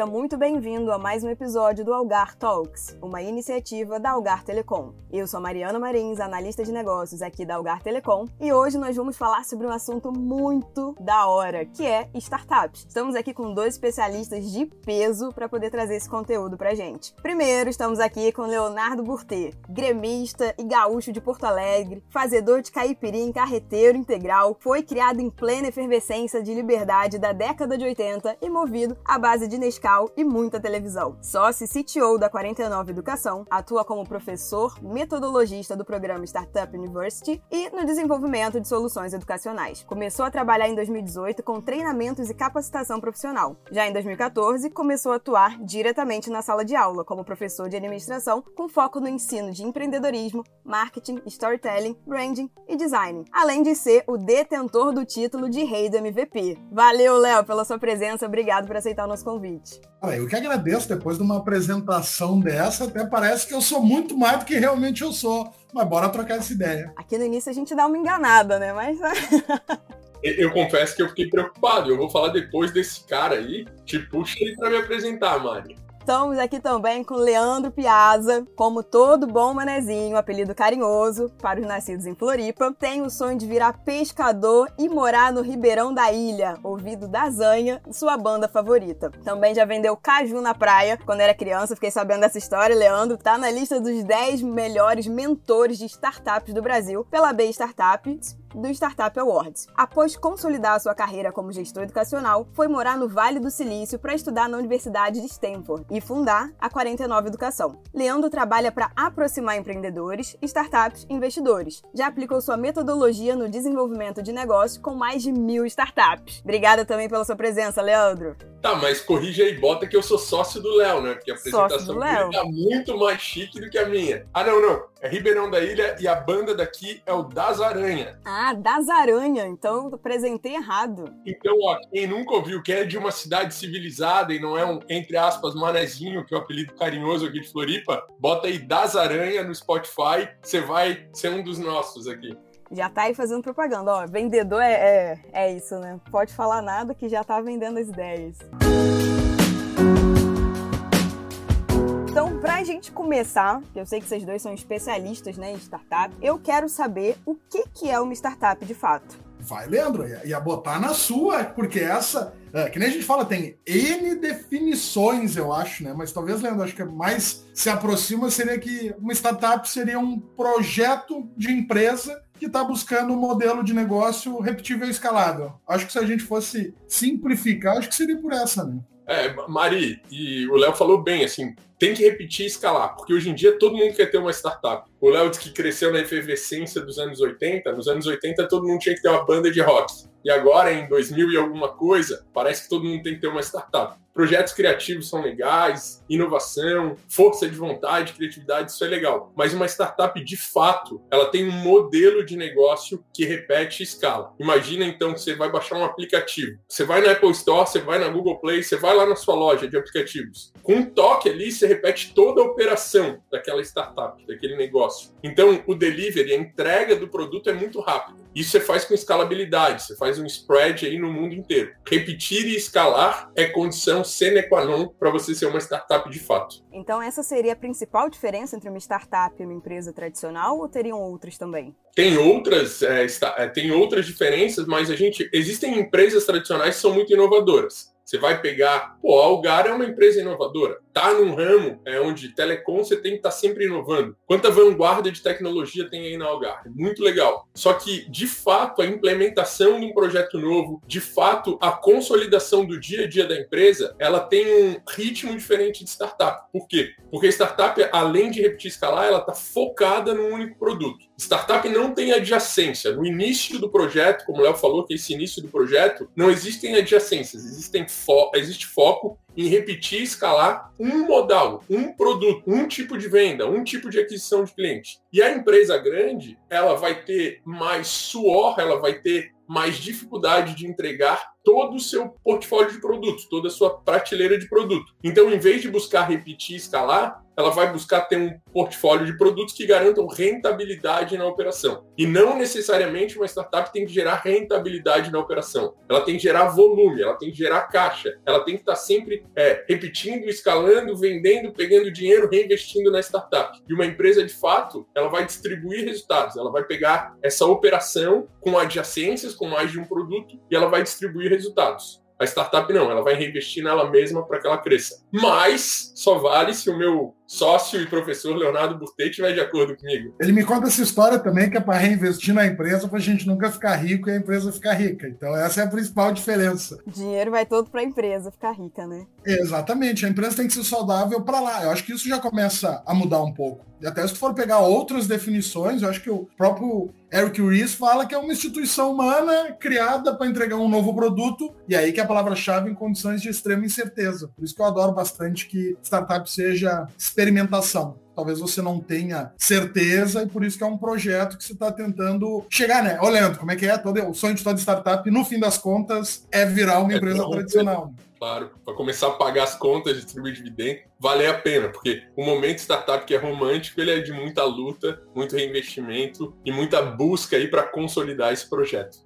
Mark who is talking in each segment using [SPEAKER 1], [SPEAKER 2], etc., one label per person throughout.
[SPEAKER 1] Seja muito bem-vindo a mais um episódio do Algar Talks, uma iniciativa da Algar Telecom. Eu sou Mariana Marins, analista de negócios aqui da Algar Telecom, e hoje nós vamos falar sobre um assunto muito da hora, que é startups. Estamos aqui com dois especialistas de peso para poder trazer esse conteúdo pra gente. Primeiro, estamos aqui com Leonardo Burtê, gremista e gaúcho de Porto Alegre, fazedor de caipirim carreteiro integral, foi criado em plena efervescência de liberdade da década de 80 e movido à base de Nescau e muita televisão. Sócio e CTO da 49 Educação, atua como professor, metodologista do programa Startup University e no desenvolvimento de soluções educacionais. Começou a trabalhar em 2018 com treinamentos e capacitação profissional. Já em 2014, começou a atuar diretamente na sala de aula como professor de administração, com foco no ensino de empreendedorismo, marketing, storytelling, branding e design, além de ser o detentor do título de rei do MVP. Valeu, Léo, pela sua presença, obrigado por aceitar o nosso convite.
[SPEAKER 2] Eu que agradeço, depois de uma apresentação dessa, até parece que eu sou muito mais do que realmente eu sou. Mas bora trocar essa ideia.
[SPEAKER 1] Aqui no início a gente dá uma enganada, né? Mas.
[SPEAKER 3] eu confesso que eu fiquei preocupado. Eu vou falar depois desse cara aí. Te puxa ele para me apresentar, Mari.
[SPEAKER 1] Estamos aqui também com Leandro Piazza, como todo bom manezinho, apelido carinhoso para os nascidos em Floripa, tem o sonho de virar pescador e morar no Ribeirão da Ilha, ouvido da Zanha, sua banda favorita. Também já vendeu caju na praia quando era criança, fiquei sabendo dessa história. Leandro tá na lista dos 10 melhores mentores de startups do Brasil pela B Startups do Startup Awards. Após consolidar sua carreira como gestor educacional, foi morar no Vale do Silício para estudar na Universidade de Stanford e fundar a 49 Educação. Leandro trabalha para aproximar empreendedores, startups e investidores. Já aplicou sua metodologia no desenvolvimento de negócios com mais de mil startups. Obrigada também pela sua presença, Leandro.
[SPEAKER 3] Tá, mas corrija aí, bota que eu sou sócio do Léo, né? Porque a apresentação dele tá muito mais chique do que a minha. Ah, não, não. É Ribeirão da Ilha e a banda daqui é o Das Aranha.
[SPEAKER 1] Ah, Das Aranha. Então apresentei errado.
[SPEAKER 3] Então, ó, quem nunca ouviu que é de uma cidade civilizada e não é um, entre aspas, manezinho, que é o apelido carinhoso aqui de Floripa, bota aí Das Aranha no Spotify, você vai ser um dos nossos aqui
[SPEAKER 1] já tá aí fazendo propaganda. Ó, vendedor é, é, é isso, né? Pode falar nada que já tá vendendo as ideias. Então, gente começar, eu sei que vocês dois são especialistas né, em startup, eu quero saber o que, que é uma startup de fato.
[SPEAKER 2] Vai, Leandro, ia botar na sua, porque essa, é, que nem a gente fala, tem N definições, eu acho, né? Mas talvez, Leandro, acho que mais se aproxima seria que uma startup seria um projeto de empresa que está buscando um modelo de negócio repetível e escalável. Acho que se a gente fosse simplificar, acho que seria por essa, né?
[SPEAKER 3] É, Mari, e o Léo falou bem, assim, tem que repetir e escalar, porque hoje em dia todo mundo quer ter uma startup. O Léo disse que cresceu na efervescência dos anos 80, nos anos 80 todo mundo tinha que ter uma banda de rock. E agora, em 2000 e alguma coisa, parece que todo mundo tem que ter uma startup. Projetos criativos são legais, inovação, força de vontade, criatividade, isso é legal. Mas uma startup, de fato, ela tem um modelo de negócio que repete escala. Imagina então que você vai baixar um aplicativo. Você vai na Apple Store, você vai na Google Play, você vai lá na sua loja de aplicativos. Com um toque ali, você repete toda a operação daquela startup, daquele negócio. Então, o delivery, a entrega do produto é muito rápido. Isso você faz com escalabilidade, você faz um spread aí no mundo inteiro. Repetir e escalar é condição sine qua non para você ser uma startup de fato.
[SPEAKER 1] Então, essa seria a principal diferença entre uma startup e uma empresa tradicional ou teriam outras também?
[SPEAKER 3] Tem outras, é, está, é, tem outras diferenças, mas a gente existem empresas tradicionais que são muito inovadoras. Você vai pegar, pô, a Algar é uma empresa inovadora. Tá num ramo é, onde telecom você tem que estar tá sempre inovando. Quanta vanguarda de tecnologia tem aí na Algar? Muito legal. Só que, de fato, a implementação de um projeto novo, de fato, a consolidação do dia a dia da empresa, ela tem um ritmo diferente de startup. Por quê? Porque startup, além de repetir escalar, ela está focada num único produto. Startup não tem adjacência. No início do projeto, como o Léo falou, que é esse início do projeto, não existem adjacências, existem fo existe foco em repetir e escalar um modal, um produto, um tipo de venda, um tipo de aquisição de cliente. E a empresa grande, ela vai ter mais suor, ela vai ter mais dificuldade de entregar todo o seu portfólio de produtos, toda a sua prateleira de produto. Então, em vez de buscar repetir e escalar, ela vai buscar ter um portfólio de produtos que garantam rentabilidade na operação. E não necessariamente uma startup tem que gerar rentabilidade na operação. Ela tem que gerar volume, ela tem que gerar caixa, ela tem que estar sempre é, repetindo, escalando, vendendo, pegando dinheiro, reinvestindo na startup. E uma empresa, de fato, ela vai distribuir resultados, ela vai pegar essa operação com adjacências, com mais de um produto, e ela vai distribuir resultados. A startup não, ela vai reinvestir nela mesma para que ela cresça. Mas só vale se o meu sócio e professor Leonardo Burtei estiver de acordo comigo.
[SPEAKER 2] Ele me conta essa história também, que é para reinvestir na empresa, para a gente nunca ficar rico e a empresa ficar rica. Então, essa é a principal diferença.
[SPEAKER 1] O dinheiro vai todo para a empresa ficar rica, né?
[SPEAKER 2] Exatamente. A empresa tem que ser saudável para lá. Eu acho que isso já começa a mudar um pouco. E até se tu for pegar outras definições, eu acho que o próprio Eric Ries fala que é uma instituição humana criada para entregar um novo produto, e aí que é a palavra-chave em condições de extrema incerteza. Por isso que eu adoro bastante que startup seja experimentação. Talvez você não tenha certeza e por isso que é um projeto que você está tentando chegar, né? Olhando como é que é todo o sonho de toda startup, no fim das contas, é virar uma é empresa tradicional.
[SPEAKER 3] Claro, para começar a pagar as contas, distribuir dividendo, vale a pena, porque o momento startup que é romântico, ele é de muita luta, muito reinvestimento e muita busca aí para consolidar esse projeto.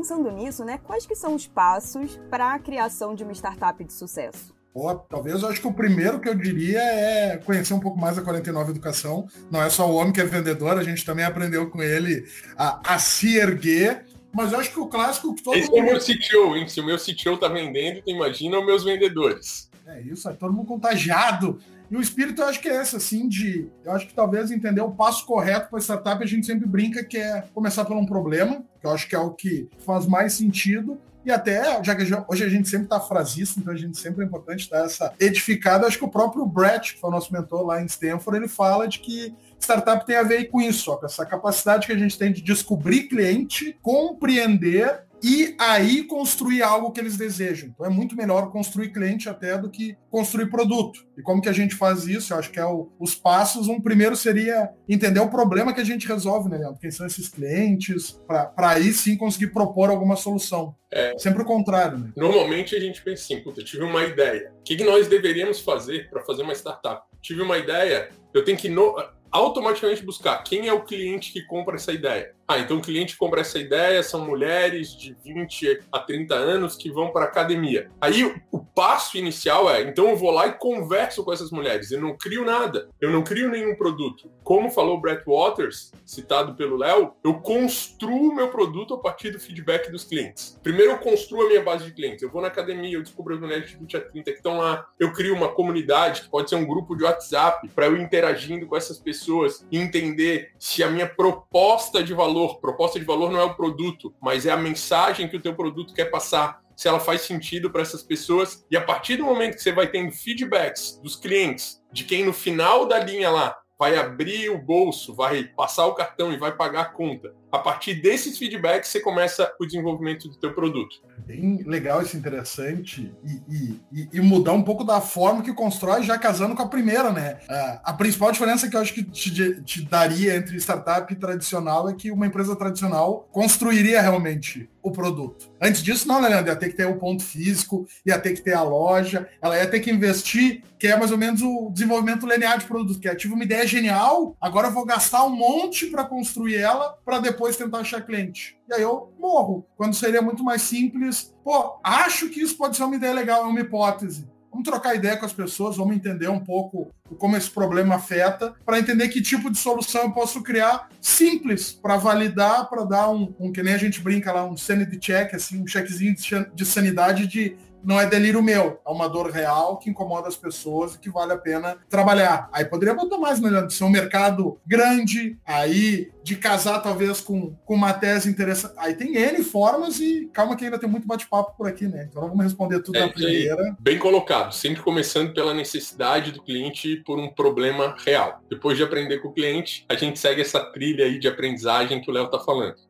[SPEAKER 1] Pensando nisso, né, quais que são os passos para a criação de uma startup de sucesso?
[SPEAKER 2] Pô, talvez eu acho que o primeiro que eu diria é conhecer um pouco mais a 49 Educação. Não é só o homem que é vendedor, a gente também aprendeu com ele a, a se erguer. Mas eu acho que o clássico que todo
[SPEAKER 3] Esse mundo... é o meu CTO, hein? Se o meu CTO tá vendendo, tu imagina os meus vendedores.
[SPEAKER 2] É isso, é todo mundo contagiado. E o espírito eu acho que é esse, assim, de. Eu acho que talvez entender o passo correto para startup, a gente sempre brinca que é começar por um problema, que eu acho que é o que faz mais sentido. E até, já que hoje a gente sempre está frasista, então a gente sempre é importante dar essa edificada. Acho que o próprio Brett, que foi o nosso mentor lá em Stanford, ele fala de que startup tem a ver com isso, ó, com essa capacidade que a gente tem de descobrir cliente, compreender e aí construir algo que eles desejam. Então é muito melhor construir cliente até do que construir produto. E como que a gente faz isso? Eu acho que é o, os passos. Um primeiro seria entender o problema que a gente resolve, né, Leandro? Quem são esses clientes, para aí sim conseguir propor alguma solução. É, Sempre o contrário. Né?
[SPEAKER 3] Normalmente a gente pensa assim, puta, tive uma ideia. O que, que nós deveríamos fazer para fazer uma startup? Tive uma ideia, eu tenho que no automaticamente buscar quem é o cliente que compra essa ideia. Ah, então o cliente compra essa ideia, são mulheres de 20 a 30 anos que vão para academia. Aí passo inicial é, então eu vou lá e converso com essas mulheres. Eu não crio nada, eu não crio nenhum produto. Como falou o Brett Waters, citado pelo Léo, eu construo meu produto a partir do feedback dos clientes. Primeiro eu construo a minha base de clientes. Eu vou na academia, eu descubro as mulheres de 20 a 30 que estão lá. Eu crio uma comunidade, que pode ser um grupo de WhatsApp, para eu interagindo com essas pessoas e entender se a minha proposta de valor. Proposta de valor não é o produto, mas é a mensagem que o teu produto quer passar. Se ela faz sentido para essas pessoas. E a partir do momento que você vai tendo feedbacks dos clientes, de quem no final da linha lá vai abrir o bolso, vai passar o cartão e vai pagar a conta. A partir desses feedbacks, você começa o desenvolvimento do teu produto.
[SPEAKER 2] Bem legal isso, interessante. E, e, e, mudar um pouco da forma que constrói, já casando com a primeira, né? A principal diferença que eu acho que te, te daria entre startup tradicional é que uma empresa tradicional construiria realmente o produto. Antes disso, não, né, Leandro? Ia ter que ter o ponto físico, ia ter que ter a loja, ela ia ter que investir, que é mais ou menos o desenvolvimento linear de produto, que é tive uma ideia genial, agora eu vou gastar um monte para construir ela, para depois tentar achar cliente. E aí eu morro. Quando seria muito mais simples, pô, acho que isso pode ser uma ideia legal, é uma hipótese. Vamos trocar ideia com as pessoas, vamos entender um pouco como esse problema afeta, para entender que tipo de solução eu posso criar simples para validar, para dar um, um, que nem a gente brinca lá, um sanity check, assim, um checkzinho de sanidade de não é delírio meu, é uma dor real que incomoda as pessoas e que vale a pena trabalhar. Aí poderia botar mais, né, de ser um mercado grande, aí de casar talvez com, com uma tese interessante. Aí tem N formas e calma que ainda tem muito bate-papo por aqui, né? Então vamos responder tudo é, na primeira.
[SPEAKER 3] Bem colocado, sempre começando pela necessidade do cliente por um problema real. Depois de aprender com o cliente, a gente segue essa trilha aí de aprendizagem que o Léo tá falando.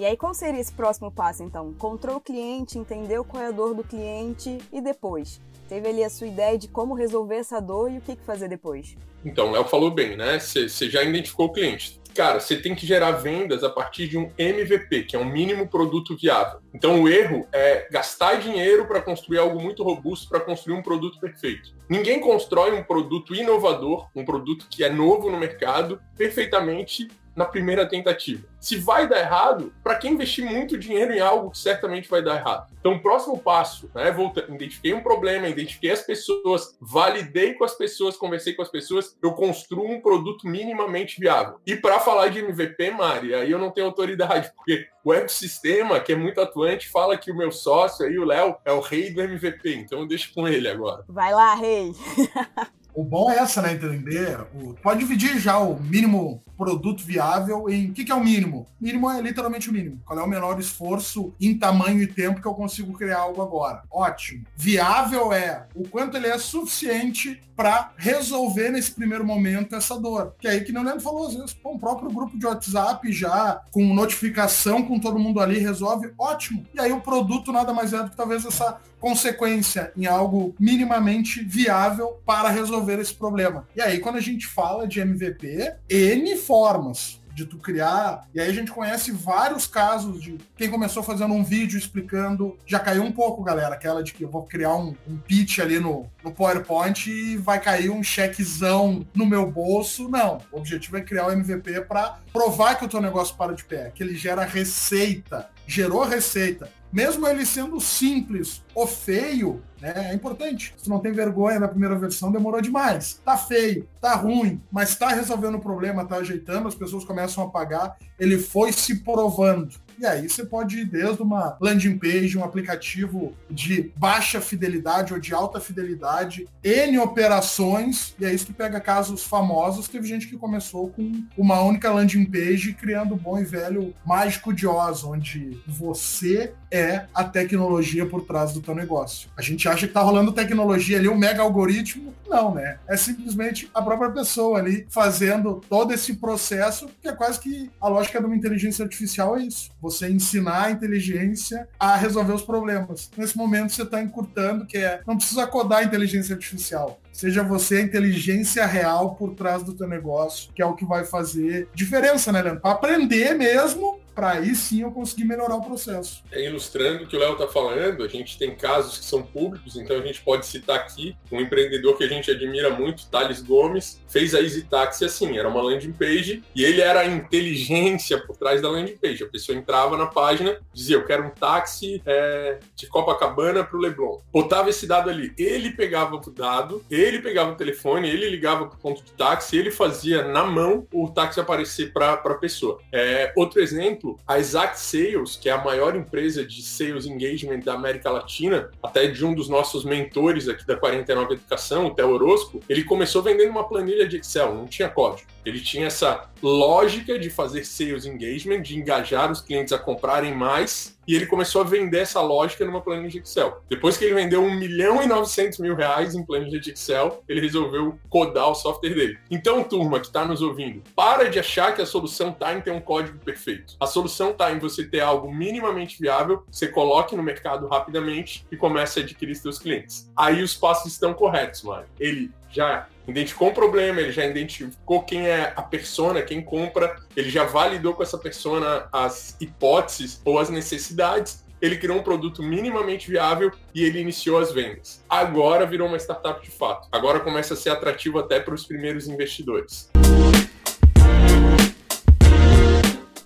[SPEAKER 1] E aí, qual seria esse próximo passo, então? Encontrou o cliente, entendeu qual é a dor do cliente e depois? Teve ali a sua ideia de como resolver essa dor e o que fazer depois?
[SPEAKER 3] Então, o Léo falou bem, né? Você já identificou o cliente cara, você tem que gerar vendas a partir de um MVP, que é um mínimo produto viável. Então o erro é gastar dinheiro para construir algo muito robusto para construir um produto perfeito. Ninguém constrói um produto inovador, um produto que é novo no mercado, perfeitamente na primeira tentativa. Se vai dar errado, para quem investir muito dinheiro em algo que certamente vai dar errado? Então, o próximo passo, né? Volta, identifiquei um problema, identifiquei as pessoas, validei com as pessoas, conversei com as pessoas, eu construo um produto minimamente viável. E para falar de MVP, Mari, aí eu não tenho autoridade, porque o ecossistema, que é muito atuante, fala que o meu sócio aí, o Léo, é o rei do MVP. Então, eu deixo com ele agora.
[SPEAKER 1] Vai lá, rei.
[SPEAKER 2] O bom é essa, né? Entender. O, pode dividir já o mínimo produto viável em. O que, que é o mínimo? Mínimo é literalmente o mínimo. Qual é o menor esforço em tamanho e tempo que eu consigo criar algo agora? Ótimo. Viável é o quanto ele é suficiente para resolver nesse primeiro momento essa dor. Que é aí que não Leandro falou, às vezes, pô, um próprio grupo de WhatsApp já com notificação com todo mundo ali resolve, ótimo. E aí o produto nada mais é do que talvez essa consequência em algo minimamente viável para resolver esse problema. E aí, quando a gente fala de MVP, N formas de tu criar. E aí a gente conhece vários casos de quem começou fazendo um vídeo explicando. Já caiu um pouco, galera, aquela de que eu vou criar um, um pitch ali no, no PowerPoint e vai cair um chequezão no meu bolso. Não. O objetivo é criar o MVP para provar que o teu negócio para de pé, que ele gera receita. Gerou receita mesmo ele sendo simples ou feio, né, é importante. Se não tem vergonha na primeira versão, demorou demais. Tá feio, tá ruim, mas tá resolvendo o problema, tá ajeitando, as pessoas começam a pagar, ele foi se provando. E aí você pode ir desde uma landing page, um aplicativo de baixa fidelidade ou de alta fidelidade, N operações, e aí se tu pega casos famosos, teve gente que começou com uma única landing page criando o bom e velho mágico de Oz, onde você é a tecnologia por trás do teu negócio. A gente acha que tá rolando tecnologia ali, um mega algoritmo. Não, né? É simplesmente a própria pessoa ali fazendo todo esse processo, que é quase que a lógica de uma inteligência artificial é isso. Você ensinar a inteligência a resolver os problemas. Nesse momento você está encurtando, que é não precisa codar a inteligência artificial. Seja você a inteligência real por trás do teu negócio, que é o que vai fazer diferença, né, Leandro? Para aprender mesmo para aí sim eu conseguir melhorar o processo.
[SPEAKER 3] É, ilustrando o que o Léo está falando, a gente tem casos que são públicos, então a gente pode citar aqui um empreendedor que a gente admira muito, Thales Gomes, fez a Easy Taxi assim, era uma landing page e ele era a inteligência por trás da landing page. A pessoa entrava na página, dizia, eu quero um táxi é, de Copacabana para o Leblon. Botava esse dado ali, ele pegava o dado, ele pegava o telefone, ele ligava para o ponto de táxi, ele fazia na mão o táxi aparecer para a pessoa. É, outro exemplo, exemplo, a Exact Sales, que é a maior empresa de sales engagement da América Latina, até de um dos nossos mentores aqui da 49 Educação, o Theo Orozco, ele começou vendendo uma planilha de Excel, não tinha código. Ele tinha essa lógica de fazer sales engagement, de engajar os clientes a comprarem mais, e ele começou a vender essa lógica numa planilha de Excel. Depois que ele vendeu 1 milhão e 900 mil reais em planilha de Excel, ele resolveu codar o software dele. Então, turma que está nos ouvindo, para de achar que a solução está em ter um código perfeito. A solução está em você ter algo minimamente viável, você coloque no mercado rapidamente e comece a adquirir seus clientes. Aí os passos estão corretos, Mário. Ele já identificou um problema, ele já identificou quem é a persona, quem compra, ele já validou com essa persona as hipóteses ou as necessidades, ele criou um produto minimamente viável e ele iniciou as vendas. Agora virou uma startup de fato. Agora começa a ser atrativo até para os primeiros investidores.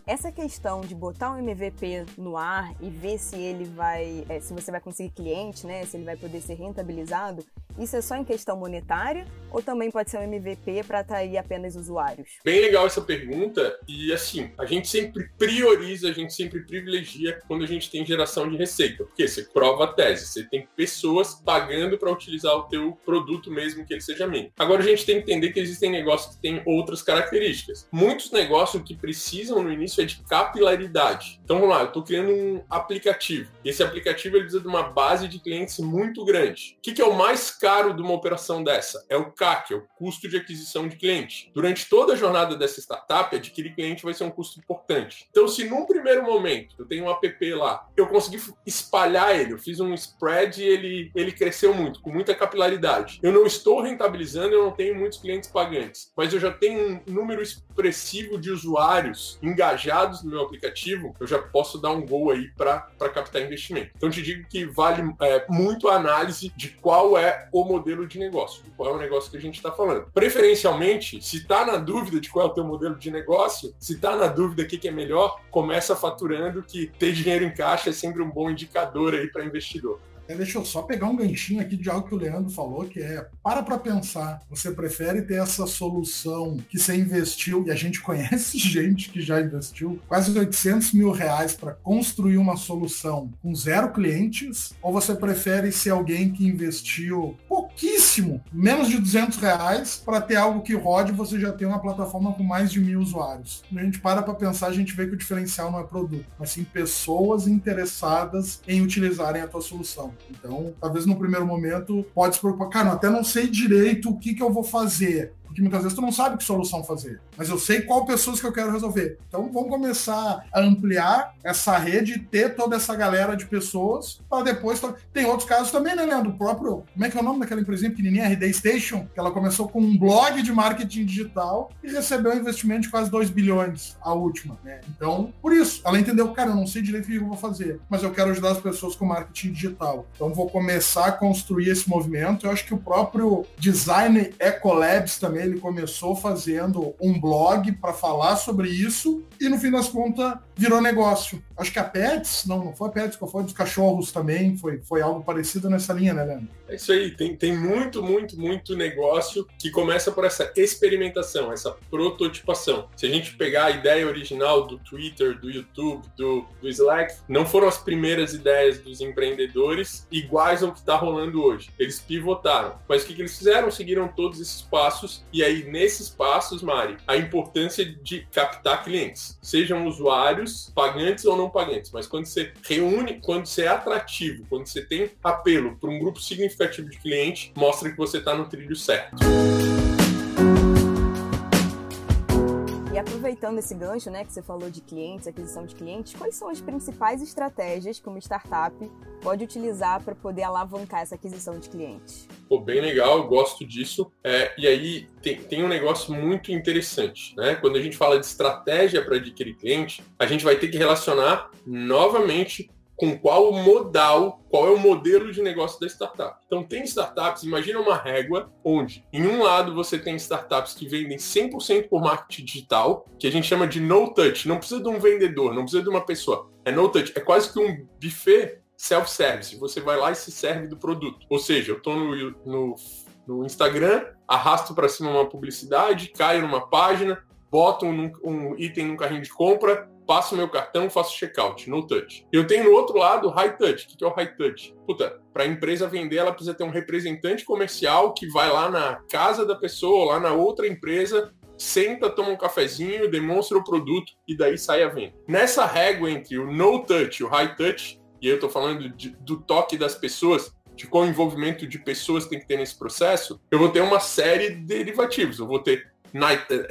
[SPEAKER 1] Essa questão de botar um MVP no ar e ver se ele vai, é, se você vai conseguir cliente, né, se ele vai poder ser rentabilizado, isso é só em questão monetária ou também pode ser um MVP para atrair apenas usuários?
[SPEAKER 3] Bem legal essa pergunta e assim, a gente sempre prioriza, a gente sempre privilegia quando a gente tem geração de receita, porque você prova a tese, você tem pessoas pagando para utilizar o teu produto mesmo que ele seja mínimo. Agora a gente tem que entender que existem negócios que têm outras características. Muitos negócios que precisam no início é de capilaridade. Então vamos lá, eu estou criando um aplicativo. Esse aplicativo ele precisa de uma base de clientes muito grande. O que, que é o mais caro de uma operação dessa? É o CAC, é o custo de aquisição de cliente. Durante toda a jornada dessa startup, adquirir cliente vai ser um custo importante. Então, se num primeiro momento eu tenho um app lá, eu consegui espalhar ele, eu fiz um spread e ele, ele cresceu muito, com muita capilaridade. Eu não estou rentabilizando, eu não tenho muitos clientes pagantes, mas eu já tenho um número expressivo de usuários engajados no meu aplicativo, eu já posso dar um gol aí para captar investimento. Então, te digo que vale é, muito a análise de qual é o modelo de negócio, qual é o negócio que a gente está falando. Preferencialmente, se está na dúvida de qual é o teu modelo de negócio, se está na dúvida o que, que é melhor, começa faturando que ter dinheiro em caixa é sempre um bom indicador aí para investidor.
[SPEAKER 2] É, deixa eu só pegar um ganchinho aqui de algo que o Leandro falou, que é para para pensar. Você prefere ter essa solução que você investiu, e a gente conhece gente que já investiu quase 800 mil reais para construir uma solução com zero clientes, ou você prefere ser alguém que investiu pouquíssimo, menos de 200 reais, para ter algo que rode você já tem uma plataforma com mais de mil usuários? Quando a gente para para pensar, a gente vê que o diferencial não é produto, mas sim pessoas interessadas em utilizarem a tua solução. Então, talvez no primeiro momento pode se preocupar, cara, até não sei direito o que, que eu vou fazer. Porque muitas vezes tu não sabe que solução fazer, mas eu sei qual pessoas que eu quero resolver. Então vamos começar a ampliar essa rede, ter toda essa galera de pessoas para depois. Tem outros casos também, né, Leandro? O próprio, como é que é o nome daquela empresinha pequenininha, RD Station, que ela começou com um blog de marketing digital e recebeu um investimento de quase 2 bilhões, a última, né? Então, por isso, ela entendeu, cara, eu não sei direito o que eu vou fazer, mas eu quero ajudar as pessoas com marketing digital. Então vou começar a construir esse movimento. Eu acho que o próprio design Ecolabs também ele começou fazendo um blog para falar sobre isso e no fim das contas virou negócio. Acho que a Pets, não, não foi a Pets, foi dos cachorros também, foi, foi algo parecido nessa linha, né, Leandro?
[SPEAKER 3] É isso aí, tem, tem muito, muito, muito negócio que começa por essa experimentação, essa prototipação. Se a gente pegar a ideia original do Twitter, do YouTube, do, do Slack, não foram as primeiras ideias dos empreendedores iguais ao que está rolando hoje. Eles pivotaram. Mas o que, que eles fizeram? Seguiram todos esses passos e aí, nesses passos, Mari, a importância de captar clientes, sejam usuários, pagantes ou não pagantes, mas quando você reúne, quando você é atrativo, quando você tem apelo para um grupo significativo de cliente, mostra que você está no trilho certo.
[SPEAKER 1] E aproveitando esse gancho, né, que você falou de clientes, aquisição de clientes, quais são as principais estratégias que uma startup pode utilizar para poder alavancar essa aquisição de clientes?
[SPEAKER 3] Pô, bem legal, gosto disso. É, e aí tem, tem um negócio muito interessante, né? Quando a gente fala de estratégia para adquirir cliente, a gente vai ter que relacionar novamente com qual modal, qual é o modelo de negócio da startup. Então, tem startups, imagina uma régua onde, em um lado, você tem startups que vendem 100% por marketing digital, que a gente chama de no touch. Não precisa de um vendedor, não precisa de uma pessoa. É no touch. É quase que um buffet self-service. Você vai lá e se serve do produto. Ou seja, eu estou no, no, no Instagram, arrasto para cima uma publicidade, caio numa página, boto um, um item no carrinho de compra, passo meu cartão, faço checkout, no touch. Eu tenho no outro lado high touch. O que é o high touch? Puta, para a empresa vender, ela precisa ter um representante comercial que vai lá na casa da pessoa, lá na outra empresa, senta, toma um cafezinho, demonstra o produto e daí sai a venda. Nessa régua entre o no touch e o high touch, e eu estou falando de, do toque das pessoas, de qual envolvimento de pessoas tem que ter nesse processo, eu vou ter uma série de derivativos. Eu vou ter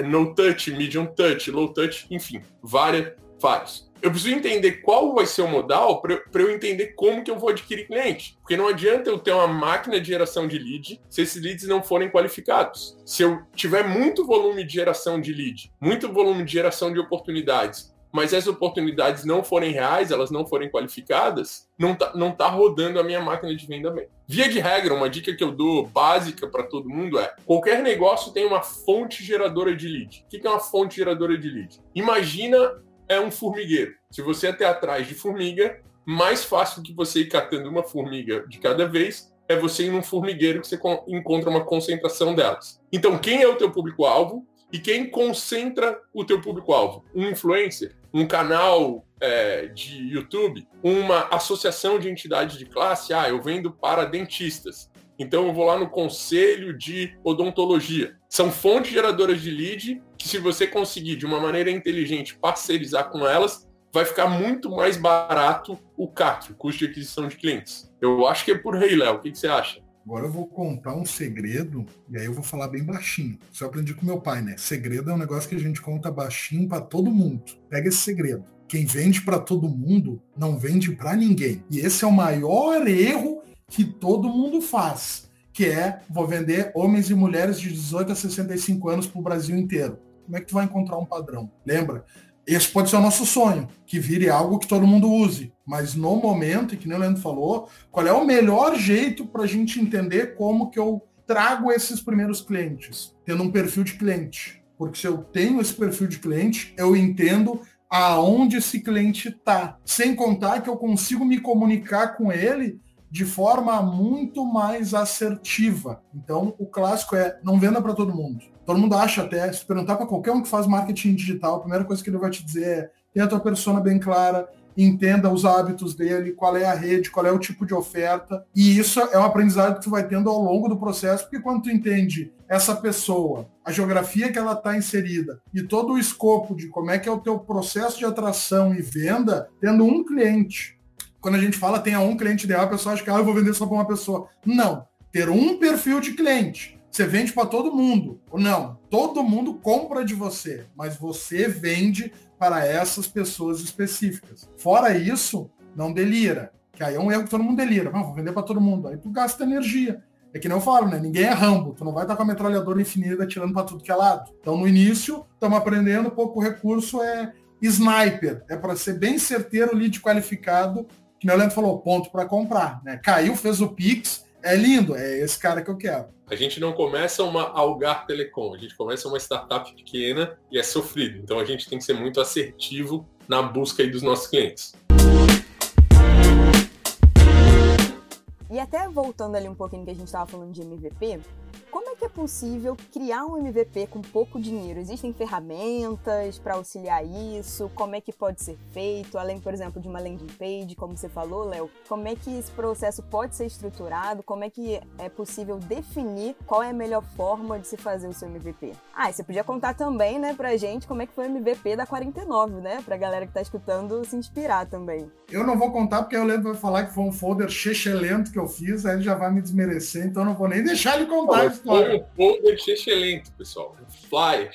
[SPEAKER 3] no touch, medium touch, low touch, enfim, várias, vários. Eu preciso entender qual vai ser o modal para eu entender como que eu vou adquirir cliente. Porque não adianta eu ter uma máquina de geração de lead se esses leads não forem qualificados. Se eu tiver muito volume de geração de lead, muito volume de geração de oportunidades, mas as oportunidades não forem reais, elas não forem qualificadas, não tá, não tá rodando a minha máquina de venda bem. Via de regra, uma dica que eu dou básica para todo mundo é: qualquer negócio tem uma fonte geradora de lead. O que é uma fonte geradora de lead? Imagina é um formigueiro. Se você até atrás de formiga, mais fácil que você ir catando uma formiga de cada vez é você ir num formigueiro que você encontra uma concentração delas. Então, quem é o teu público-alvo? E quem concentra o teu público-alvo? Um influencer, um canal é, de YouTube, uma associação de entidades de classe. Ah, eu vendo para dentistas. Então eu vou lá no conselho de odontologia. São fontes geradoras de lead que, se você conseguir de uma maneira inteligente parcerizar com elas, vai ficar muito mais barato o CAC, o custo de aquisição de clientes. Eu acho que é por aí, Léo. O que, que você acha?
[SPEAKER 2] Agora eu vou contar um segredo, e aí eu vou falar bem baixinho. Isso eu aprendi com meu pai, né? Segredo é um negócio que a gente conta baixinho para todo mundo. Pega esse segredo. Quem vende para todo mundo não vende para ninguém. E esse é o maior erro que todo mundo faz, que é vou vender homens e mulheres de 18 a 65 anos para o Brasil inteiro. Como é que tu vai encontrar um padrão? Lembra? Esse pode ser o nosso sonho, que vire algo que todo mundo use. Mas no momento, e que nem o Leandro falou, qual é o melhor jeito para a gente entender como que eu trago esses primeiros clientes? Tendo um perfil de cliente. Porque se eu tenho esse perfil de cliente, eu entendo aonde esse cliente está. Sem contar que eu consigo me comunicar com ele de forma muito mais assertiva. Então, o clássico é não venda para todo mundo. Todo mundo acha até, se perguntar para qualquer um que faz marketing digital, a primeira coisa que ele vai te dizer é tenha a tua persona bem clara, entenda os hábitos dele, qual é a rede, qual é o tipo de oferta. E isso é um aprendizado que tu vai tendo ao longo do processo, porque quando tu entende essa pessoa, a geografia que ela está inserida e todo o escopo de como é que é o teu processo de atração e venda, tendo um cliente. Quando a gente fala tenha um cliente ideal, a pessoa acha que ah, eu vou vender só para uma pessoa. Não. Ter um perfil de cliente você vende para todo mundo. Não, todo mundo compra de você, mas você vende para essas pessoas específicas. Fora isso, não delira. Que aí é um erro que todo mundo delira. Não, vou vender para todo mundo. Aí tu gasta energia. É que eu falo, né? Ninguém é Rambo. Tu não vai estar com a metralhadora infinita atirando para tudo que é lado. Então, no início, estamos aprendendo, pouco recurso é sniper. É para ser bem certeiro, lead qualificado, que o Leandro falou, ponto para comprar. Né? Caiu, fez o Pix, é lindo, é esse cara que eu quero.
[SPEAKER 3] A gente não começa uma Algar Telecom, a gente começa uma startup pequena e é sofrido. Então a gente tem que ser muito assertivo na busca dos nossos clientes.
[SPEAKER 1] E até voltando ali um pouquinho que a gente estava falando de MVP, como é que é possível criar um MVP com pouco dinheiro? Existem ferramentas para auxiliar isso? Como é que pode ser feito? Além, por exemplo, de uma landing page, como você falou, Léo, como é que esse processo pode ser estruturado? Como é que é possível definir qual é a melhor forma de se fazer o seu MVP? Ah, e você podia contar também, né, pra gente como é que foi o MVP da 49, né? Pra galera que tá escutando se inspirar também.
[SPEAKER 2] Eu não vou contar porque o Leandro vai falar que foi um folder chechelento que eu fiz, aí ele já vai me desmerecer, então não vou nem deixar ele contar
[SPEAKER 3] Um folder xixelento, pessoal. Um flyer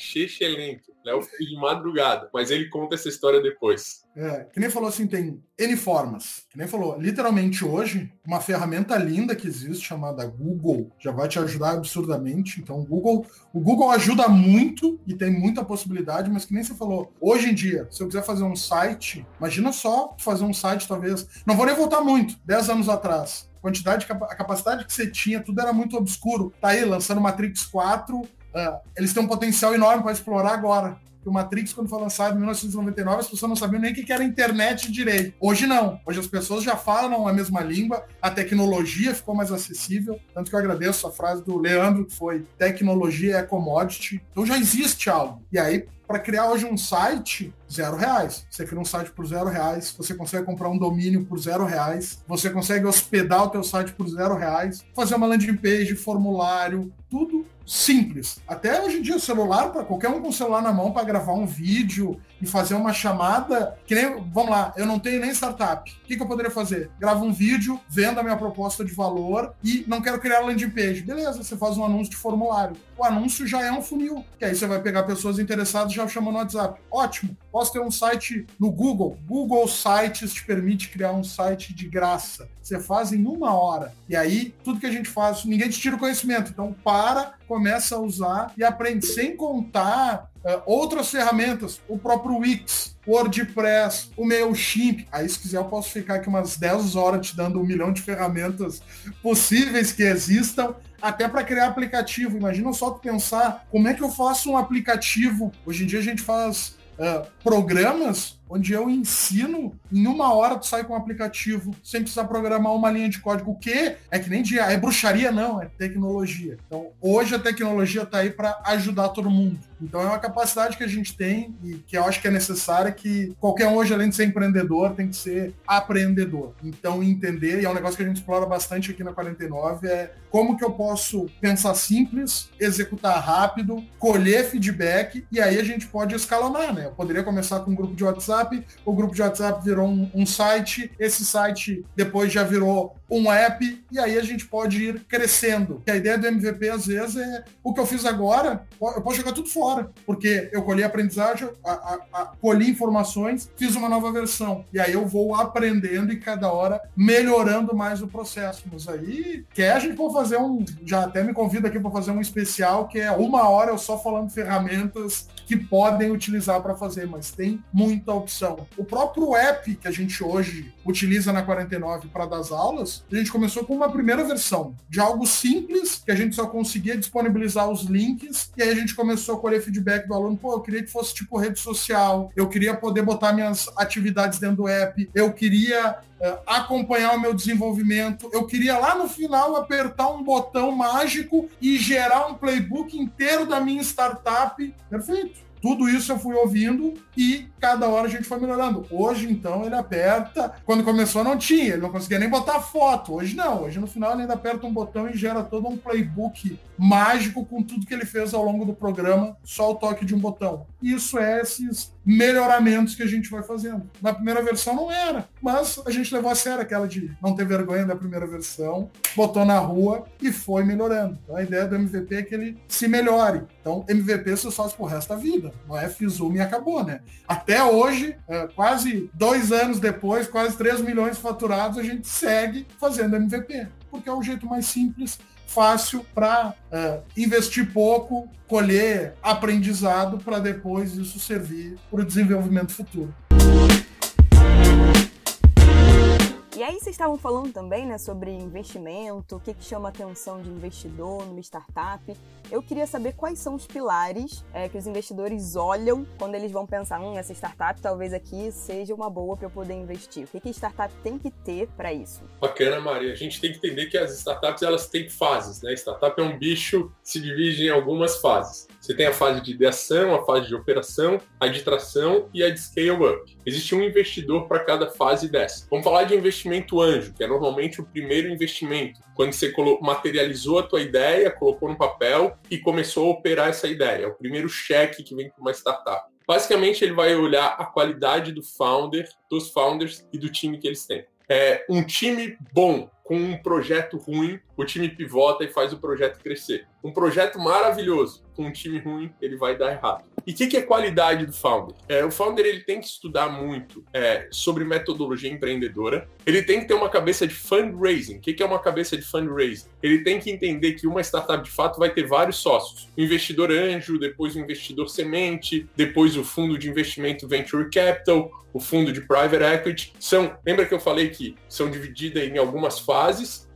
[SPEAKER 3] xixelento. Léo fez de madrugada, mas ele conta essa história depois.
[SPEAKER 2] É, que nem falou assim, tem N formas. Que nem falou, literalmente hoje, uma ferramenta linda que existe chamada Google já vai te ajudar absurdamente. Então, o Google, o Google ajuda muito e tem muita possibilidade, mas que nem você falou, hoje em dia, se eu quiser fazer um site, imagina só fazer um site, talvez. Não vou nem voltar muito, 10 anos atrás quantidade, a capacidade que você tinha, tudo era muito obscuro. Tá aí, lançando Matrix 4, uh, eles têm um potencial enorme para explorar agora. o Matrix, quando foi lançado em 1999, as pessoas não sabiam nem o que era internet direito. Hoje não. Hoje as pessoas já falam a mesma língua, a tecnologia ficou mais acessível. Tanto que eu agradeço a frase do Leandro, que foi tecnologia é commodity. Então já existe algo. E aí, para criar hoje um site, zero reais. Você cria um site por zero reais, você consegue comprar um domínio por zero reais, você consegue hospedar o teu site por zero reais, fazer uma landing page, formulário, tudo simples. Até hoje em dia, o celular, para qualquer um com o celular na mão, para gravar um vídeo e fazer uma chamada, que nem, vamos lá, eu não tenho nem startup. O que, que eu poderia fazer? Gravo um vídeo, vendo a minha proposta de valor e não quero criar landing page. Beleza, você faz um anúncio de formulário. O anúncio já é um funil, que aí você vai pegar pessoas interessadas já chama no WhatsApp. Ótimo. Posso ter um site no Google. Google Sites te permite criar um site de graça. Você faz em uma hora. E aí, tudo que a gente faz, ninguém te tira o conhecimento. Então, para, começa a usar e aprende. Sem contar uh, outras ferramentas, o próprio Wix, WordPress, o MailChimp. Aí, se quiser, eu posso ficar aqui umas 10 horas te dando um milhão de ferramentas possíveis que existam até para criar aplicativo. Imagina só tu pensar como é que eu faço um aplicativo. Hoje em dia a gente faz uh, programas onde eu ensino, em uma hora tu sai com um aplicativo, sem precisar programar uma linha de código. O que é que nem dia, é bruxaria, não, é tecnologia. Então, hoje a tecnologia está aí para ajudar todo mundo. Então, é uma capacidade que a gente tem e que eu acho que é necessária que qualquer um hoje, além de ser empreendedor, tem que ser aprendedor. Então, entender, e é um negócio que a gente explora bastante aqui na 49, é como que eu posso pensar simples, executar rápido, colher feedback, e aí a gente pode escalonar, né? Eu poderia começar com um grupo de WhatsApp WhatsApp, o grupo de WhatsApp virou um, um site, esse site depois já virou um app, e aí a gente pode ir crescendo. A ideia do MVP, às vezes, é o que eu fiz agora, eu posso jogar tudo fora, porque eu colhi aprendizagem, a, a, a, colhi informações, fiz uma nova versão. E aí eu vou aprendendo e cada hora melhorando mais o processo. Mas aí, quer a gente pode fazer um. Já até me convida aqui para fazer um especial que é uma hora eu só falando ferramentas que podem utilizar para fazer, mas tem muita opção. O próprio app que a gente hoje utiliza na 49 para dar as aulas, a gente começou com uma primeira versão de algo simples, que a gente só conseguia disponibilizar os links, e aí a gente começou a colher feedback do aluno, pô, eu queria que fosse tipo rede social, eu queria poder botar minhas atividades dentro do app, eu queria uh, acompanhar o meu desenvolvimento, eu queria lá no final apertar um botão mágico e gerar um playbook inteiro da minha startup. Perfeito. Tudo isso eu fui ouvindo e cada hora a gente foi melhorando. Hoje, então, ele aperta. Quando começou, não tinha, ele não conseguia nem botar foto. Hoje, não. Hoje, no final, ele ainda aperta um botão e gera todo um playbook mágico com tudo que ele fez ao longo do programa, só o toque de um botão. Isso é esses melhoramentos que a gente vai fazendo. Na primeira versão não era, mas a gente levou a sério aquela de não ter vergonha da primeira versão, botou na rua e foi melhorando. Então, a ideia do MVP é que ele se melhore. Então, MVP você faz pro resto da vida. Não é fiz e acabou, né? Até hoje, é, quase dois anos depois, quase 3 milhões faturados, a gente segue fazendo MVP, porque é o jeito mais simples fácil para é, investir pouco, colher aprendizado para depois isso servir para o desenvolvimento futuro.
[SPEAKER 1] E aí vocês estavam falando também, né, sobre investimento, o que, que chama a atenção de investidor numa startup. Eu queria saber quais são os pilares é, que os investidores olham quando eles vão pensar, hum, essa startup talvez aqui seja uma boa para eu poder investir. O que, que a startup tem que ter para isso?
[SPEAKER 3] Bacana, Maria. A gente tem que entender que as startups elas têm fases, né? Startup é um bicho que se divide em algumas fases. Você tem a fase de ideação, a fase de operação, a de tração e a de scale-up. Existe um investidor para cada fase dessa. Vamos falar de investimento anjo, que é normalmente o primeiro investimento, quando você materializou a tua ideia, colocou no papel e começou a operar essa ideia. É o primeiro cheque que vem para uma startup. Basicamente, ele vai olhar a qualidade do founder, dos founders e do time que eles têm. É, um time bom com um projeto ruim, o time pivota e faz o projeto crescer. Um projeto maravilhoso com um time ruim, ele vai dar errado. E o que, que, é qualidade do founder? É, o founder ele tem que estudar muito é, sobre metodologia empreendedora. Ele tem que ter uma cabeça de fundraising. O que, que, é uma cabeça de fundraising? Ele tem que entender que uma startup de fato vai ter vários sócios: o investidor anjo, depois o investidor semente, depois o fundo de investimento venture capital, o fundo de private equity. São, lembra que eu falei que são divididas em algumas fases?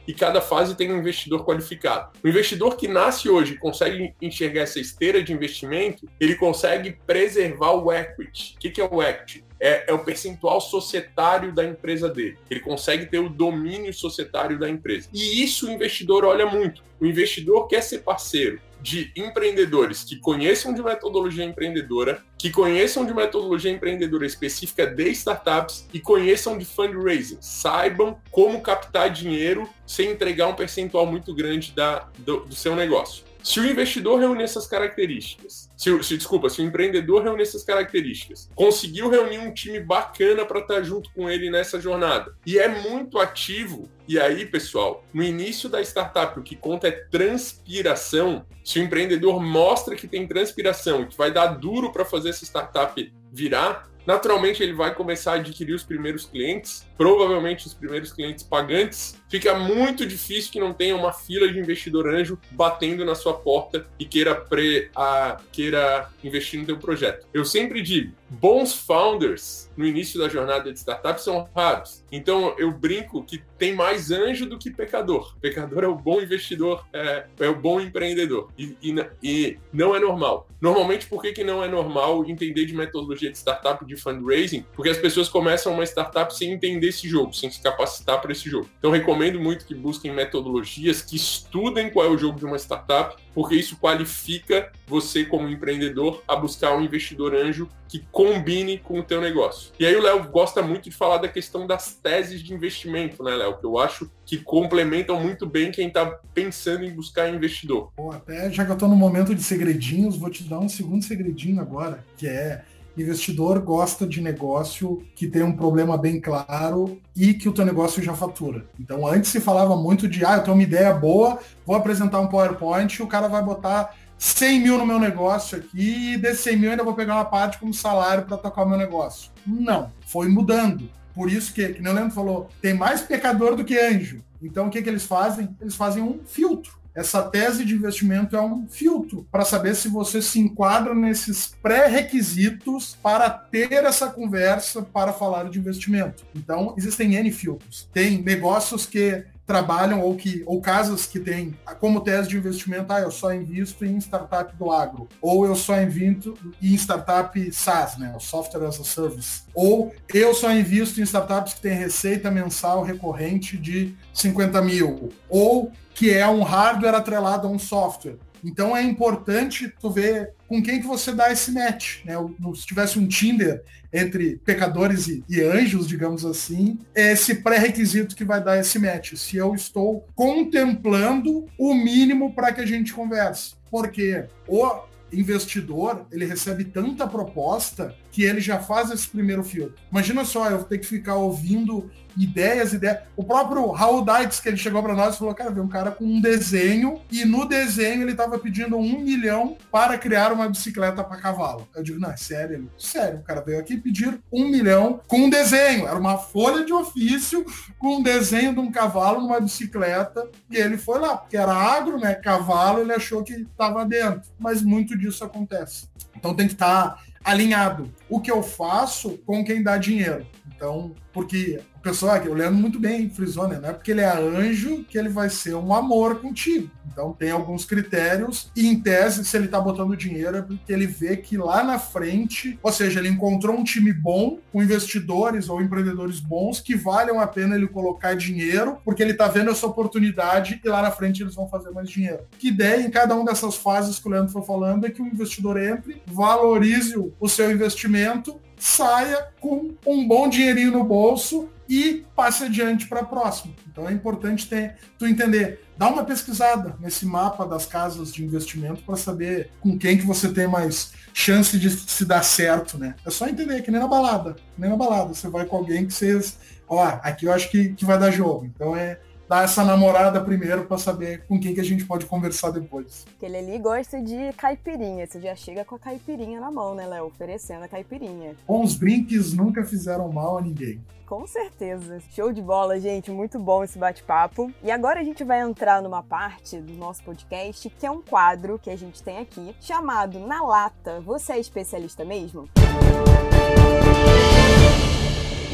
[SPEAKER 3] E cada fase tem um investidor qualificado. O investidor que nasce hoje consegue enxergar essa esteira de investimento, ele consegue preservar o equity. O que é o equity? É, é, o percentual societário da empresa dele. Ele consegue ter o domínio societário da empresa. E isso o investidor olha muito. O investidor quer ser parceiro de empreendedores que conheçam de metodologia empreendedora, que conheçam de metodologia empreendedora específica de startups e conheçam de fundraising. Saibam como captar dinheiro sem entregar um percentual muito grande da, do, do seu negócio. Se o investidor reunir essas características, se, se, desculpa, se o empreendedor reunir essas características, conseguiu reunir um time bacana para estar tá junto com ele nessa jornada e é muito ativo. E aí, pessoal, no início da startup, o que conta é transpiração. Se o empreendedor mostra que tem transpiração que vai dar duro para fazer essa startup virar, naturalmente ele vai começar a adquirir os primeiros clientes, provavelmente os primeiros clientes pagantes. Fica muito difícil que não tenha uma fila de investidor anjo batendo na sua porta e queira, pre, a, queira investir no teu projeto. Eu sempre digo, bons founders no início da jornada de startup são raros. Então eu brinco que tem mais anjo do que pecador. Pecador é o bom investidor, é, é o bom empreendedor. E, e, e, não é normal. Normalmente, por que, que não é normal entender de metodologia de startup de fundraising? Porque as pessoas começam uma startup sem entender esse jogo, sem se capacitar para esse jogo. Então recomendo muito que busquem metodologias, que estudem qual é o jogo de uma startup, porque isso qualifica você como empreendedor a buscar um investidor anjo que combine com o teu negócio. E aí o Léo gosta muito de falar da questão das teses de investimento, né, Léo? Que eu acho que complementam muito bem quem está pensando em buscar investidor.
[SPEAKER 2] Bom, até já que eu estou no momento de segredinhos, vou te dar um segundo segredinho agora, que é Investidor gosta de negócio que tem um problema bem claro e que o teu negócio já fatura. Então antes se falava muito de, ah, eu tenho uma ideia boa, vou apresentar um PowerPoint o cara vai botar 100 mil no meu negócio aqui e desses 100 mil ainda vou pegar uma parte como salário para tocar o meu negócio. Não, foi mudando. Por isso que, que nem o Leandro falou, tem mais pecador do que anjo. Então o que, que eles fazem? Eles fazem um filtro. Essa tese de investimento é um filtro para saber se você se enquadra nesses pré-requisitos para ter essa conversa para falar de investimento. Então, existem N filtros. Tem negócios que trabalham ou que ou casas que têm como tese de investimento, ah, eu só invisto em startup do agro, ou eu só invisto em startup SaaS, né, software as a service, ou eu só invisto em startups que têm receita mensal recorrente de 50 mil, ou que é um hardware atrelado a um software. Então é importante tu ver com quem que você dá esse match. Né? Se tivesse um Tinder entre pecadores e, e anjos, digamos assim, é esse pré-requisito que vai dar esse match. Se eu estou contemplando o mínimo para que a gente converse. Porque o investidor, ele recebe tanta proposta que ele já faz esse primeiro filtro. Imagina só, eu ter que ficar ouvindo ideias, ideias. O próprio Raul Dykes, que ele chegou para nós falou, cara, veio um cara com um desenho e no desenho ele estava pedindo um milhão para criar uma bicicleta para cavalo. Eu digo, não, é sério? Ele, sério, o cara veio aqui pedir um milhão com um desenho. Era uma folha de ofício com um desenho de um cavalo numa bicicleta e ele foi lá, porque era agro, né, cavalo, ele achou que estava dentro. Mas muito disso acontece. Então tem que estar tá alinhado o que eu faço com quem dá dinheiro. Então, porque pessoal o Leandro muito bem frisou, né? Não é porque ele é anjo que ele vai ser um amor contigo. Então tem alguns critérios e em tese, se ele tá botando dinheiro é porque ele vê que lá na frente, ou seja, ele encontrou um time bom, com investidores ou empreendedores bons que valham a pena ele colocar dinheiro, porque ele tá vendo essa oportunidade e lá na frente eles vão fazer mais dinheiro. Que ideia em cada uma dessas fases que o Leandro foi falando é que o investidor entre, valorize o seu investimento saia com um bom dinheirinho no bolso e passe adiante para a próxima. Então é importante ter, tu entender, dá uma pesquisada nesse mapa das casas de investimento para saber com quem que você tem mais chance de se dar certo, né? É só entender que nem na balada, nem na balada, você vai com alguém que vocês, ó, aqui eu acho que, que vai dar jogo. Então é dar essa namorada primeiro para saber com quem que a gente pode conversar depois.
[SPEAKER 1] Aquele ali gosta de caipirinha. Você já chega com a caipirinha na mão, né, Léo? Oferecendo a caipirinha.
[SPEAKER 2] Bons brinques nunca fizeram mal a ninguém.
[SPEAKER 1] Com certeza. Show de bola, gente. Muito bom esse bate-papo. E agora a gente vai entrar numa parte do nosso podcast que é um quadro que a gente tem aqui chamado Na Lata. Você é especialista mesmo?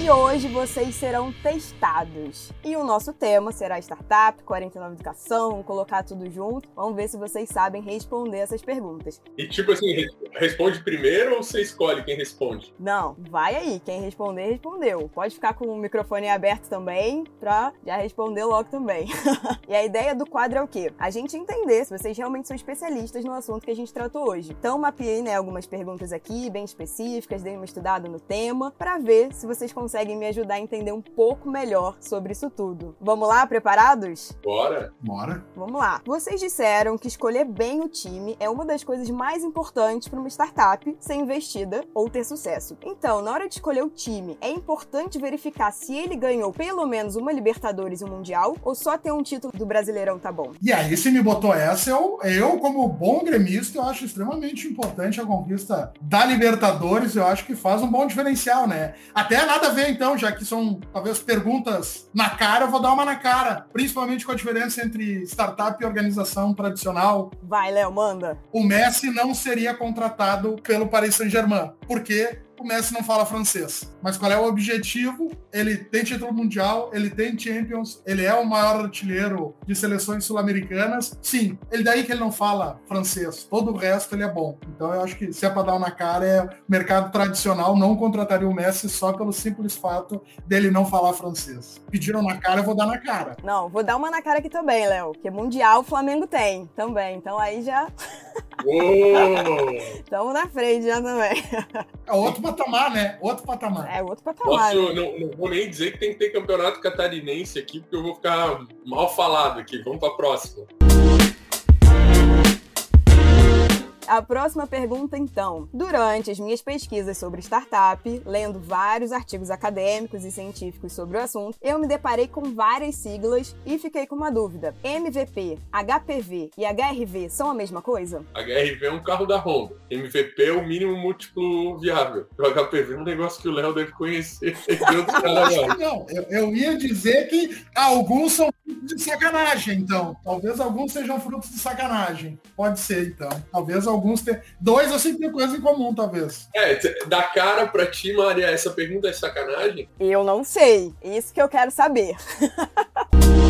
[SPEAKER 1] E hoje vocês serão testados. E o nosso tema será startup, 49 educação, colocar tudo junto. Vamos ver se vocês sabem responder essas perguntas.
[SPEAKER 3] E tipo assim, responde primeiro ou você escolhe quem responde?
[SPEAKER 1] Não, vai aí. Quem responder, respondeu. Pode ficar com o microfone aberto também pra já responder logo também. e a ideia do quadro é o quê? A gente entender se vocês realmente são especialistas no assunto que a gente tratou hoje. Então, mapeei né, algumas perguntas aqui, bem específicas, dei uma estudada no tema, para ver se vocês conseguem conseguem me ajudar a entender um pouco melhor sobre isso tudo. Vamos lá, preparados?
[SPEAKER 3] Bora!
[SPEAKER 2] Bora!
[SPEAKER 1] Vamos lá. Vocês disseram que escolher bem o time é uma das coisas mais importantes para uma startup ser investida ou ter sucesso. Então, na hora de escolher o time, é importante verificar se ele ganhou pelo menos uma Libertadores e um Mundial ou só ter um título do Brasileirão tá bom.
[SPEAKER 2] E aí, se me botou essa, eu, eu como bom gremista, eu acho extremamente importante a conquista da Libertadores. Eu acho que faz um bom diferencial, né? Até nada a ver então, já que são talvez perguntas na cara, eu vou dar uma na cara, principalmente com a diferença entre startup e organização tradicional.
[SPEAKER 1] Vai, Léo, manda.
[SPEAKER 2] O Messi não seria contratado pelo Paris Saint-Germain, porque o Messi não fala francês. Mas qual é o objetivo? Ele tem título mundial, ele tem Champions, ele é o maior artilheiro de seleções sul-americanas. Sim, ele daí que ele não fala francês. Todo o resto ele é bom. Então eu acho que se é para dar na cara, é mercado tradicional não contrataria o Messi só pelo simples fato dele não falar francês. Pediram na cara, eu vou dar na cara.
[SPEAKER 1] Não, vou dar uma na cara aqui também, Léo. Que mundial o Flamengo tem também. Então aí já. Estamos na frente já também.
[SPEAKER 2] É outro patamar, né? Outro patamar.
[SPEAKER 1] É outro patamar.
[SPEAKER 3] Posso, né? não, não, vou nem dizer que tem que ter campeonato catarinense aqui, porque eu vou ficar mal falado aqui. Vamos para a próxima.
[SPEAKER 1] A próxima pergunta, então. Durante as minhas pesquisas sobre startup, lendo vários artigos acadêmicos e científicos sobre o assunto, eu me deparei com várias siglas e fiquei com uma dúvida. MVP, HPV e HRV são a mesma coisa?
[SPEAKER 3] HRV é um carro da Honda. MVP é o mínimo múltiplo viável. O HPV é um negócio que o Léo deve conhecer.
[SPEAKER 2] Não, eu, eu ia dizer que alguns são frutos de sacanagem, então. Talvez alguns sejam frutos de sacanagem. Pode ser, então. Talvez alguns tenham. Dois assim tem coisa em comum, talvez.
[SPEAKER 3] É, da cara pra ti, Maria, essa pergunta é sacanagem?
[SPEAKER 1] Eu não sei. Isso que eu quero saber.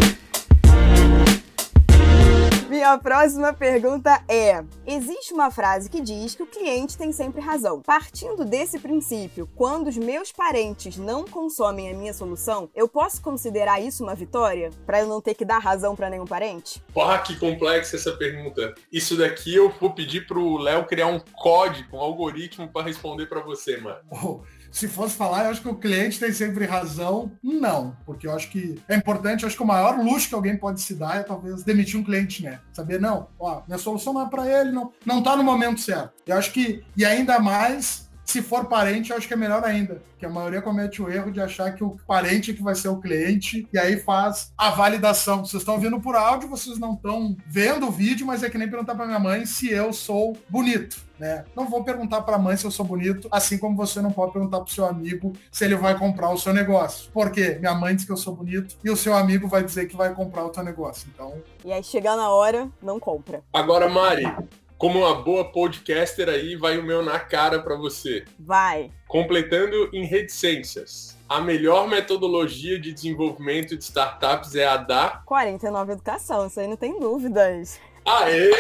[SPEAKER 1] Minha próxima pergunta é: existe uma frase que diz que o cliente tem sempre razão. Partindo desse princípio, quando os meus parentes não consomem a minha solução, eu posso considerar isso uma vitória? Para eu não ter que dar razão para nenhum parente?
[SPEAKER 3] Porra, que complexa essa pergunta. Isso daqui eu vou pedir pro Léo criar um código, um algoritmo para responder para você, mano.
[SPEAKER 2] Se fosse falar, eu acho que o cliente tem sempre razão. Não, porque eu acho que é importante, eu acho que o maior luxo que alguém pode se dar é talvez demitir um cliente, né? Saber, não, ó, minha solução não é para ele, não, não tá no momento certo. Eu acho que, e ainda mais se for parente, eu acho que é melhor ainda, que a maioria comete o erro de achar que o parente é que vai ser o cliente e aí faz a validação. Vocês estão vendo por áudio, vocês não estão vendo o vídeo, mas é que nem perguntar para minha mãe se eu sou bonito. Né? Não vou perguntar para a mãe se eu sou bonito, assim como você não pode perguntar para o seu amigo se ele vai comprar o seu negócio. Por quê? Minha mãe diz que eu sou bonito e o seu amigo vai dizer que vai comprar o teu negócio. Então.
[SPEAKER 1] E aí chegar na hora, não compra.
[SPEAKER 3] Agora, Mari, como uma boa podcaster aí, vai o meu na cara para você.
[SPEAKER 1] Vai.
[SPEAKER 3] Completando em reticências. A melhor metodologia de desenvolvimento de startups é a da
[SPEAKER 1] 49 Educação, isso aí não tem dúvidas.
[SPEAKER 3] Aê!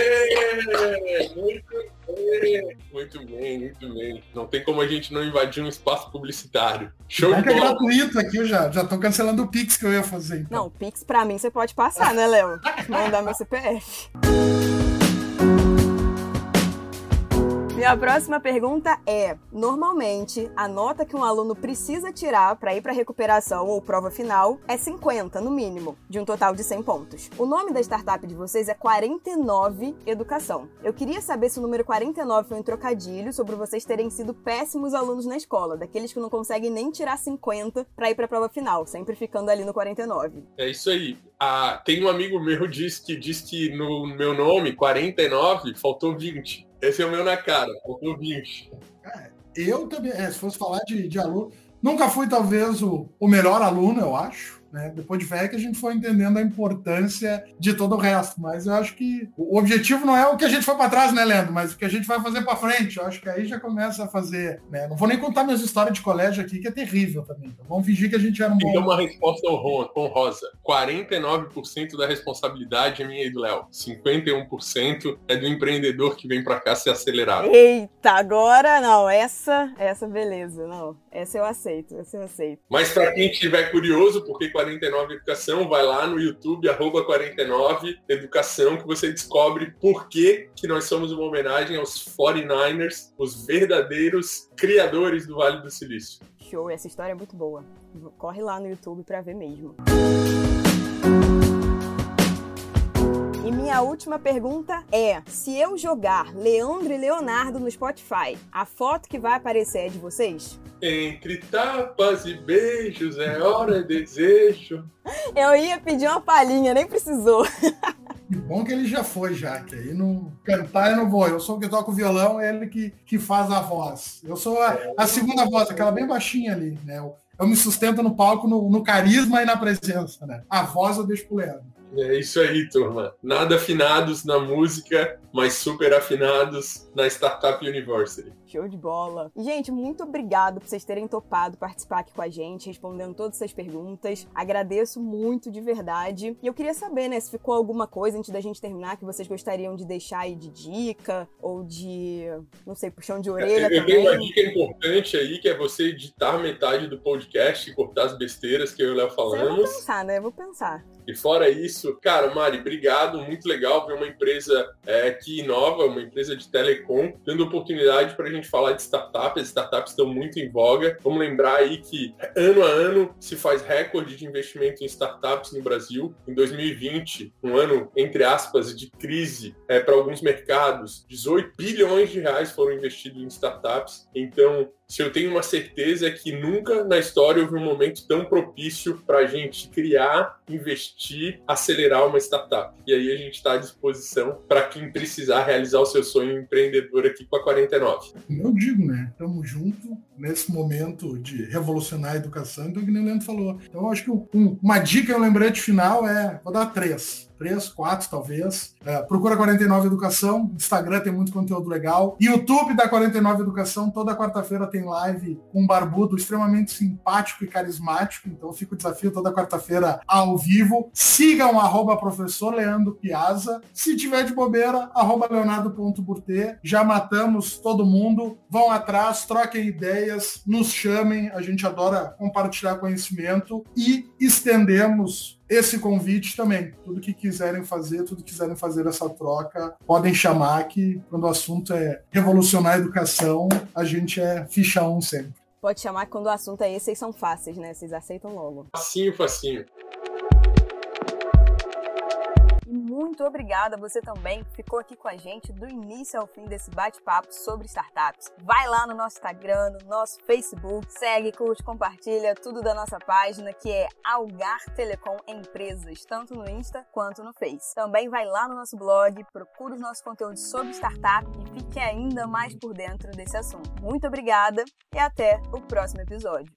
[SPEAKER 3] Muito bem, muito bem, muito bem. Não tem como a gente não invadir um espaço publicitário.
[SPEAKER 2] Show de bola. é gratuito aqui, eu já. Já tô cancelando o Pix que eu ia fazer. Então.
[SPEAKER 1] Não, o Pix pra mim você pode passar, né, Léo? Mandar meu CPF. Minha próxima pergunta é: normalmente, a nota que um aluno precisa tirar para ir para recuperação ou prova final é 50, no mínimo, de um total de 100 pontos. O nome da startup de vocês é 49 Educação. Eu queria saber se o número 49 foi um trocadilho sobre vocês terem sido péssimos alunos na escola, daqueles que não conseguem nem tirar 50 para ir para a prova final, sempre ficando ali no 49.
[SPEAKER 3] É isso aí. Ah, tem um amigo meu diz que diz que no meu nome 49 faltou 20. Esse é o meu na cara, faltou 20.
[SPEAKER 2] É, eu também, é, se fosse falar de, de aluno, nunca fui talvez o, o melhor aluno, eu acho. Né? Depois de velho que a gente foi entendendo a importância de todo o resto. Mas eu acho que o objetivo não é o que a gente foi para trás, né, Leandro? Mas o que a gente vai fazer para frente. Eu acho que aí já começa a fazer. Né? Não vou nem contar minhas histórias de colégio aqui, que é terrível também. Então vamos fingir que a gente era um
[SPEAKER 3] bom. Então, uma resposta honrosa: 49% da responsabilidade é minha e do Léo. 51% é do empreendedor que vem para cá se acelerar.
[SPEAKER 1] Eita, agora não. Essa, essa beleza. Não, essa eu aceito. Essa eu aceito.
[SPEAKER 3] Mas para quem estiver curioso, porque 49 Educação, vai lá no YouTube, arroba 49 Educação, que você descobre por que, que nós somos uma homenagem aos 49ers, os verdadeiros criadores do Vale do Silício.
[SPEAKER 1] Show, essa história é muito boa. Corre lá no YouTube para ver mesmo. E minha última pergunta é: se eu jogar Leandro e Leonardo no Spotify, a foto que vai aparecer é de vocês?
[SPEAKER 3] Entre tapas e beijos é hora de desejo.
[SPEAKER 1] Eu ia pedir uma palhinha, nem precisou.
[SPEAKER 2] Que bom que ele já foi, já, que aí não cantar eu não vou. Eu sou o que toca o violão, é ele que, que faz a voz. Eu sou a, a segunda voz, aquela bem baixinha ali, né? Eu, eu me sustento no palco no, no, carisma e na presença, né? A voz eu deixo pro Leandro.
[SPEAKER 3] É isso aí, turma. Nada afinados na música, mas super afinados na Startup University.
[SPEAKER 1] Show de bola. Gente, muito obrigado por vocês terem topado participar aqui com a gente, respondendo todas essas perguntas. Agradeço muito de verdade. E eu queria saber, né, se ficou alguma coisa antes da gente terminar que vocês gostariam de deixar aí de dica ou de, não sei, puxão de orelha
[SPEAKER 3] eu,
[SPEAKER 1] eu
[SPEAKER 3] também. tenho uma dica importante aí, que é você editar metade do podcast e cortar as besteiras que eu e o Léo falamos. Eu
[SPEAKER 1] vou pensar, né? Eu vou pensar.
[SPEAKER 3] E fora isso, cara, Mari, obrigado, muito legal ver uma empresa é, que inova, uma empresa de telecom, dando oportunidade para a gente falar de startups. Startups estão muito em voga. Vamos lembrar aí que ano a ano se faz recorde de investimento em startups no Brasil. Em 2020, um ano, entre aspas, de crise é, para alguns mercados, 18 bilhões de reais foram investidos em startups. Então, se eu tenho uma certeza é que nunca na história houve um momento tão propício para a gente criar, investir, acelerar uma startup. E aí a gente está à disposição para quem precisar realizar o seu sonho empreendedor aqui com a 49.
[SPEAKER 2] Eu digo, né? Estamos juntos nesse momento de revolucionar a educação, então, que nem o Leandro falou. Então, eu acho que um, uma dica, um lembrete final é, vou dar três três, quatro talvez. É, procura 49 Educação, Instagram tem muito conteúdo legal. YouTube da 49 Educação, toda quarta-feira tem live com um barbudo extremamente simpático e carismático, então fica o desafio toda quarta-feira ao vivo. Sigam arroba professor Leandro Piazza. Se tiver de bobeira, arroba leonardo.burtê. Já matamos todo mundo. Vão atrás, troquem ideias, nos chamem, a gente adora compartilhar conhecimento e estendemos esse convite também. Tudo que quiserem fazer, tudo que quiserem fazer essa troca, podem chamar que quando o assunto é revolucionar a educação, a gente é ficha um sempre.
[SPEAKER 1] Pode chamar que quando o assunto é esse, vocês são fáceis, né? Vocês aceitam logo.
[SPEAKER 3] Facinho, facinho.
[SPEAKER 1] Muito obrigada a você também que ficou aqui com a gente do início ao fim desse bate-papo sobre startups. Vai lá no nosso Instagram, no nosso Facebook, segue, curte, compartilha tudo da nossa página que é Algar Telecom Empresas, tanto no Insta quanto no Face. Também vai lá no nosso blog, procura os nossos conteúdos sobre startup e fique ainda mais por dentro desse assunto. Muito obrigada e até o próximo episódio.